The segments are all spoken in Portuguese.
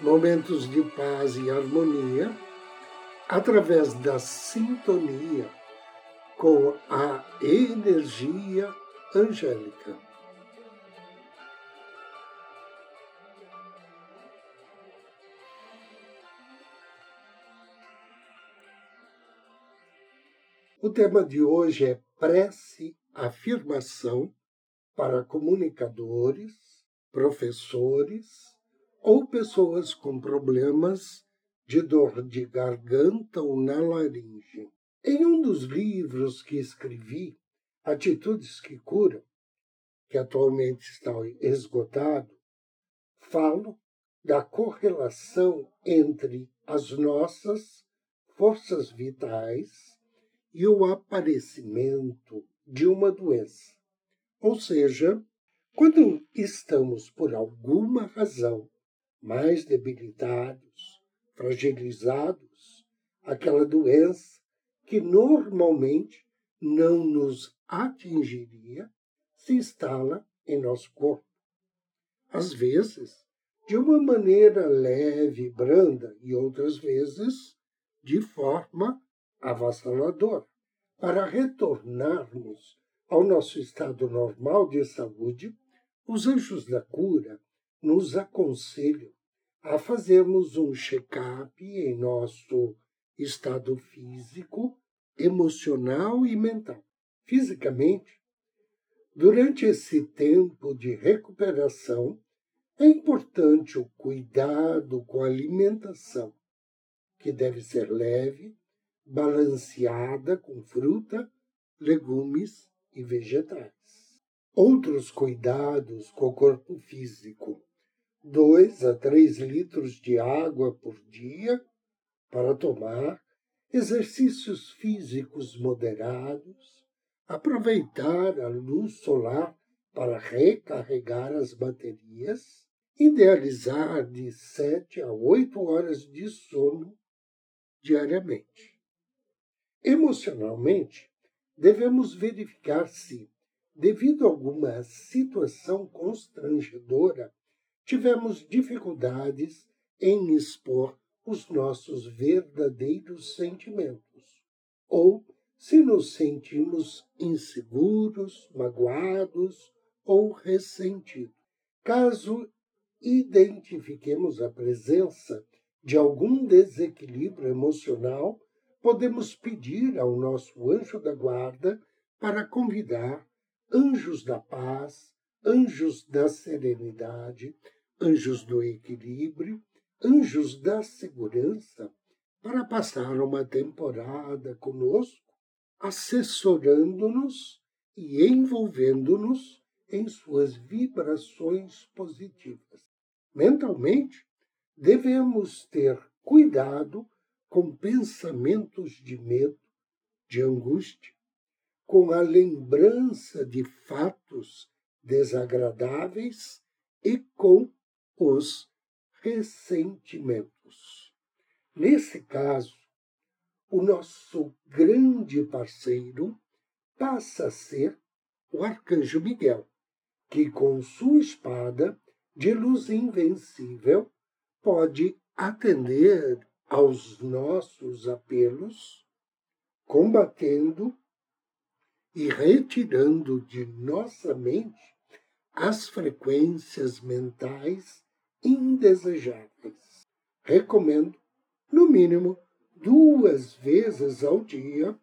Momentos de paz e harmonia através da sintonia com a energia angélica. O tema de hoje é prece, afirmação para comunicadores, professores ou pessoas com problemas de dor de garganta ou na laringe. Em um dos livros que escrevi, Atitudes que Curam, que atualmente está esgotado, falo da correlação entre as nossas forças vitais e o aparecimento de uma doença. Ou seja, quando estamos por alguma razão mais debilitados, fragilizados, aquela doença que normalmente não nos atingiria se instala em nosso corpo. Às vezes, de uma maneira leve e branda, e outras vezes de forma avassaladora. Para retornarmos ao nosso estado normal de saúde, os anjos da cura nos aconselham a fazermos um check-up em nosso estado físico, emocional e mental. Fisicamente, durante esse tempo de recuperação, é importante o cuidado com a alimentação, que deve ser leve, balanceada com fruta, legumes e vegetais. Outros cuidados com o corpo físico 2 a 3 litros de água por dia para tomar, exercícios físicos moderados, aproveitar a luz solar para recarregar as baterias, idealizar de 7 a 8 horas de sono diariamente. Emocionalmente, devemos verificar se, devido a alguma situação constrangedora, tivemos dificuldades em expor os nossos verdadeiros sentimentos, ou se nos sentimos inseguros, magoados ou ressentidos. Caso identifiquemos a presença de algum desequilíbrio emocional, podemos pedir ao nosso anjo da guarda para convidar anjos da paz, anjos da serenidade, anjos do equilíbrio, anjos da segurança, para passar uma temporada conosco, assessorando-nos e envolvendo-nos em suas vibrações positivas. Mentalmente, devemos ter cuidado com pensamentos de medo, de angústia, com a lembrança de fatos desagradáveis e com os ressentimentos. Nesse caso, o nosso grande parceiro passa a ser o arcanjo Miguel, que com sua espada de luz invencível pode atender aos nossos apelos, combatendo e retirando de nossa mente as frequências mentais indesejáveis. Recomendo, no mínimo, duas vezes ao dia,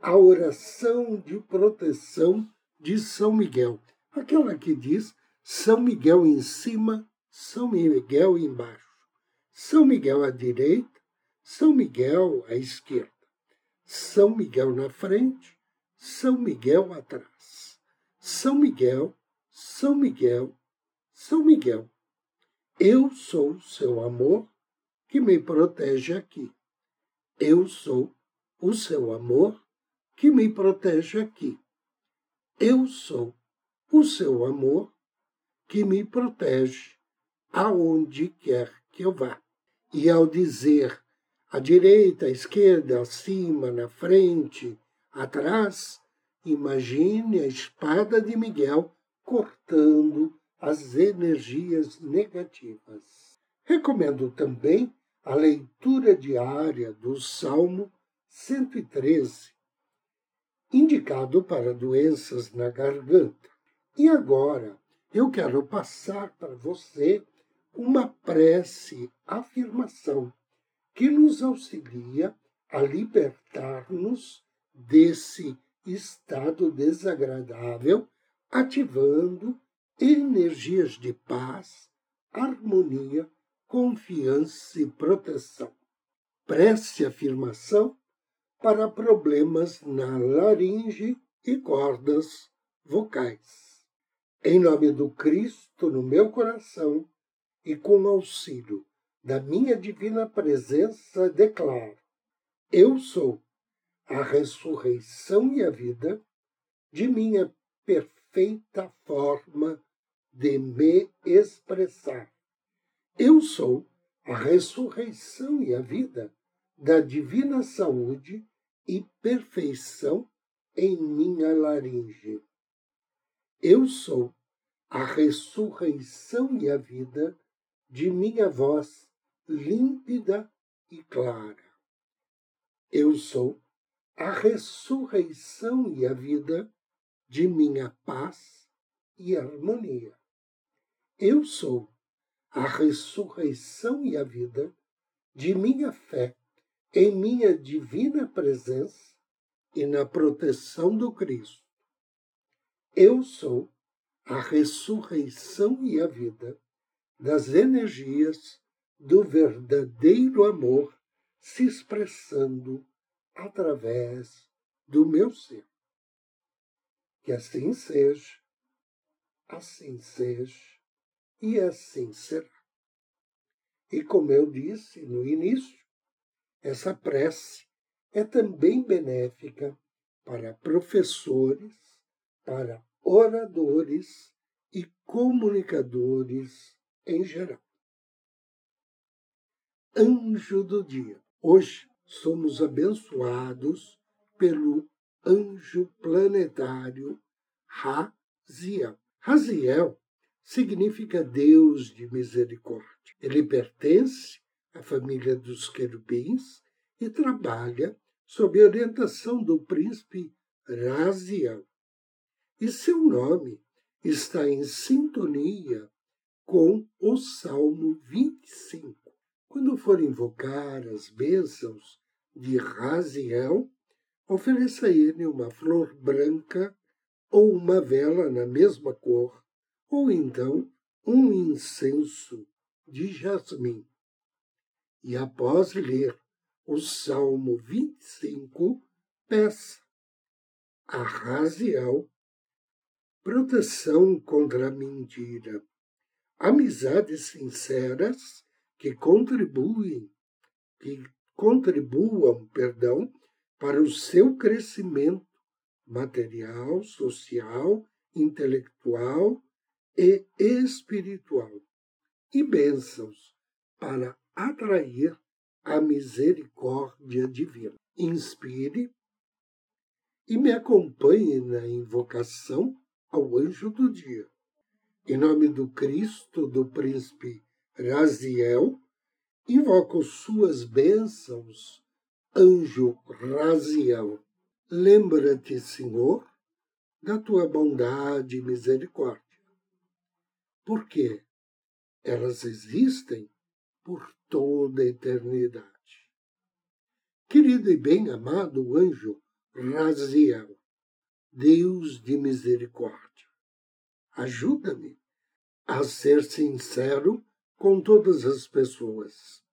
a oração de proteção de São Miguel, aquela que diz São Miguel em cima, São Miguel embaixo, São Miguel à direita, São Miguel à esquerda, São Miguel na frente, São Miguel atrás, São Miguel, São Miguel, são Miguel. Eu sou seu amor que me protege aqui. Eu sou o seu amor que me protege aqui. Eu sou o seu amor que me protege aonde quer que eu vá. E ao dizer à direita, à esquerda, acima, na frente, atrás, imagine a espada de Miguel cortando as energias negativas. Recomendo também a leitura diária do Salmo 113, indicado para doenças na garganta. E agora eu quero passar para você uma prece afirmação que nos auxilia a libertar-nos desse estado desagradável, ativando energias de paz, harmonia, confiança e proteção. Prece afirmação para problemas na laringe e cordas vocais. Em nome do Cristo no meu coração e com auxílio da minha divina presença, declaro: Eu sou a ressurreição e a vida de minha perfeita forma de me expressar. Eu sou a ressurreição e a vida da divina saúde e perfeição em minha laringe. Eu sou a ressurreição e a vida de minha voz límpida e clara. Eu sou a ressurreição e a vida de minha paz e harmonia. Eu sou a ressurreição e a vida de minha fé em minha divina presença e na proteção do Cristo. Eu sou a ressurreição e a vida das energias do verdadeiro amor se expressando através do meu ser. Que assim seja, assim seja e assim será. E como eu disse no início, essa prece é também benéfica para professores, para oradores e comunicadores em geral. Anjo do dia. Hoje somos abençoados pelo anjo planetário Raziel. Raziel significa Deus de misericórdia. Ele pertence à família dos querubins e trabalha sob a orientação do príncipe Raziel. E seu nome está em sintonia com o Salmo 25. Quando for invocar as bênçãos de Raziel, ofereça a ele uma flor branca ou uma vela na mesma cor ou então um incenso de jasmim. E após ler o Salmo 25, peça a Raziel proteção contra a mentira, amizades sinceras que contribuem, que contribuam, perdão, para o seu crescimento material, social, intelectual e espiritual, e bênçãos para atrair a misericórdia divina. Inspire e me acompanhe na invocação ao anjo do dia. Em nome do Cristo, do príncipe Raziel, invoco suas bênçãos, anjo Raziel. Lembra-te, Senhor, da tua bondade e misericórdia porque elas existem por toda a eternidade. Querido e bem-amado anjo Raziel, Deus de misericórdia, ajuda-me a ser sincero com todas as pessoas.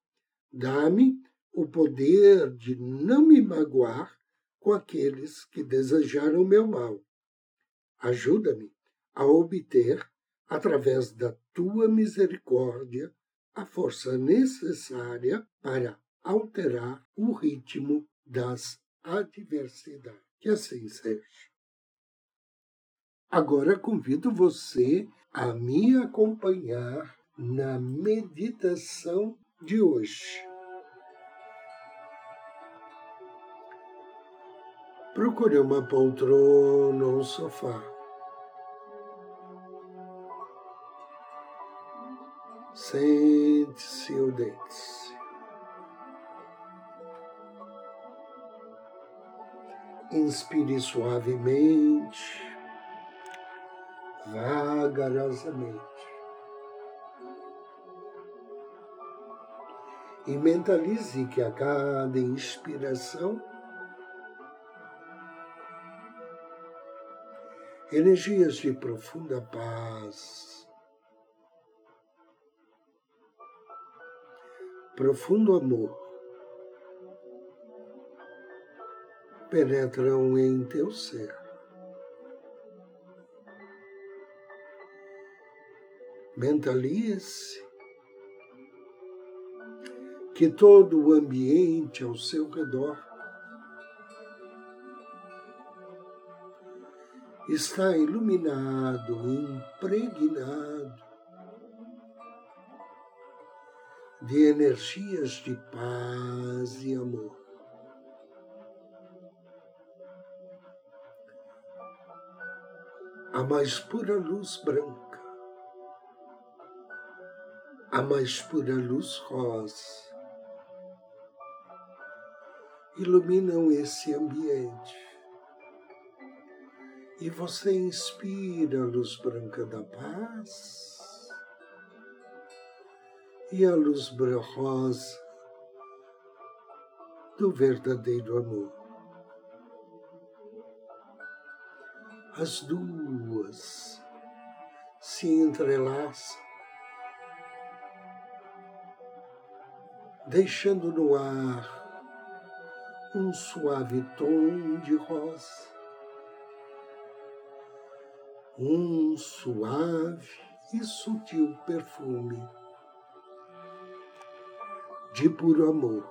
Dá-me o poder de não me magoar com aqueles que desejaram meu mal. Ajuda-me a obter através da tua misericórdia, a força necessária para alterar o ritmo das adversidades. Que assim seja. Agora convido você a me acompanhar na meditação de hoje. Procure uma poltrona ou um sofá. Sente-se ou deite-se. Inspire suavemente, vagarosamente. E mentalize que a cada inspiração energias de profunda paz, profundo amor penetram em teu ser. Mentalize que todo o ambiente ao seu redor está iluminado, impregnado de energias de paz e amor. A mais pura luz branca, a mais pura luz rosa iluminam esse ambiente e você inspira a luz branca da paz e a luz rosa do verdadeiro amor. As duas se entrelaçam, deixando no ar um suave tom de rosa um suave e sutil perfume de puro amor.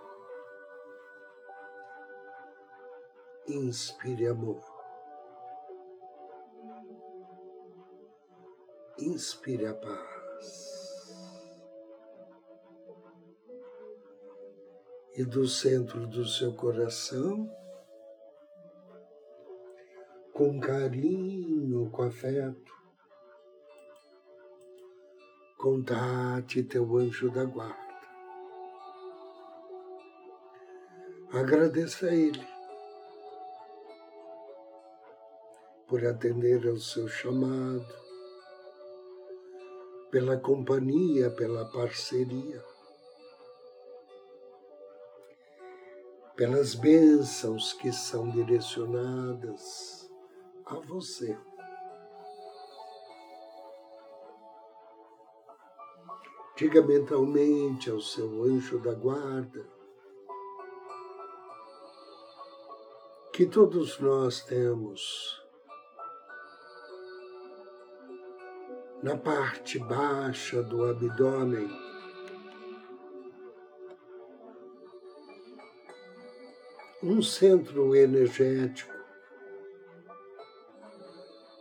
Inspire amor. Inspire a paz. E do centro do seu coração, com carinho, com afeto. Contate teu anjo da guarda. Agradeça a ele por atender ao seu chamado, pela companhia, pela parceria, pelas bênçãos que são direcionadas a você. Diga mentalmente ao seu anjo da guarda que todos nós temos na parte baixa do abdômen. Um centro energético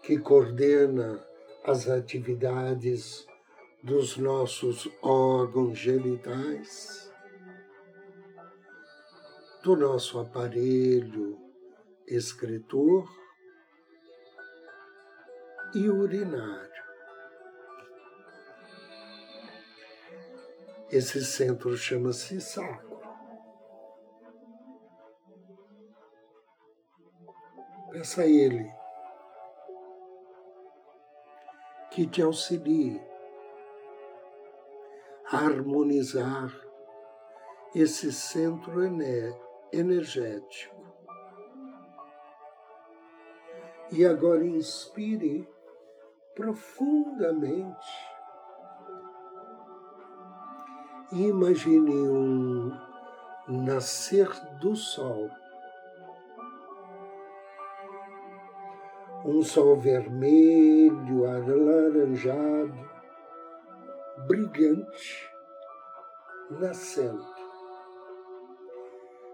que coordena as atividades dos nossos órgãos genitais, do nosso aparelho escritor e urinário. Esse centro chama-se sacro. Peça a ele que te auxilie a harmonizar esse centro energético. E agora inspire profundamente. Imagine um nascer do sol. um sol vermelho, alaranjado, brilhante, nascendo.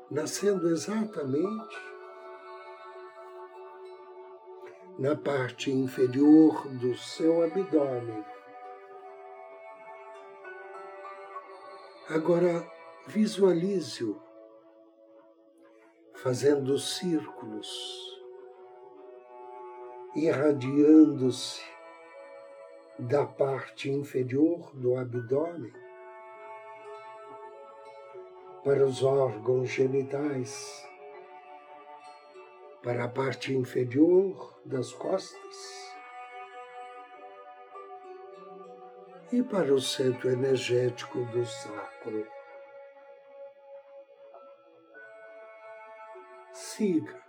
Nascendo exatamente na parte inferior do seu abdômen. Agora visualize-o fazendo círculos, irradiando-se da parte inferior do abdômen para os órgãos genitais, para a parte inferior das costas e para o centro energético do sacro. Siga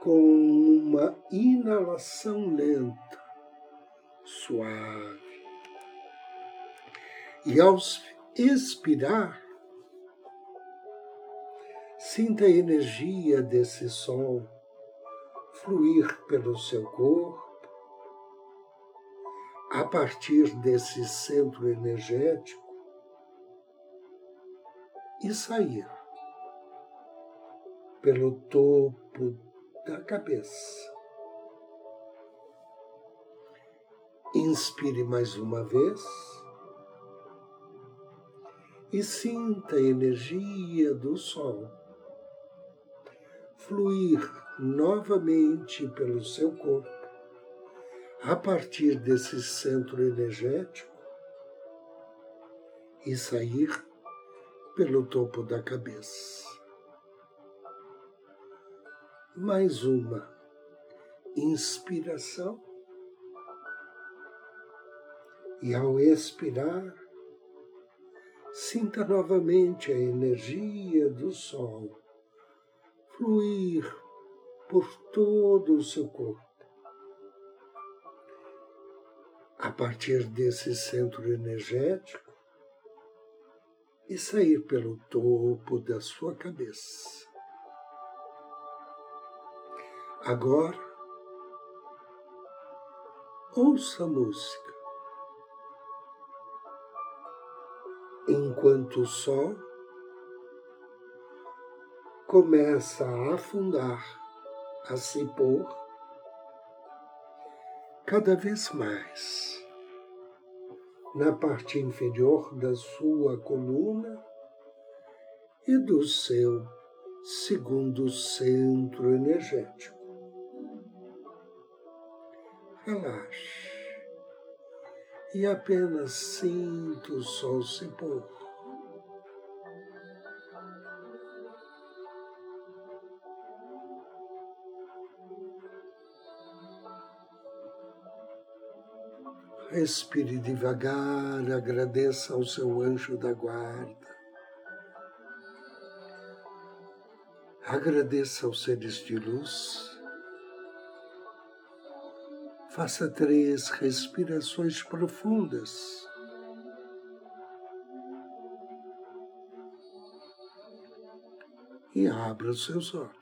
com uma inalação lenta, suave. E ao expirar, sinta a energia desse som fluir pelo seu corpo, a partir desse centro energético e sair pelo topo da cabeça. Inspire mais uma vez e sinta a energia do Sol fluir novamente pelo seu corpo, a partir desse centro energético e sair pelo topo da cabeça. Mais uma inspiração. E ao expirar, sinta novamente a energia do Sol fluir por todo o seu corpo. A partir desse centro energético e sair pelo topo da sua cabeça. Agora, ouça a música. Enquanto o sol começa a afundar, a se pôr cada vez mais na parte inferior da sua coluna e do seu segundo centro energético relaxe e apenas sinta o sol se pôr. Respire devagar, agradeça ao seu anjo da guarda. Agradeça aos seres de luz Faça três respirações profundas. E abra os seus olhos.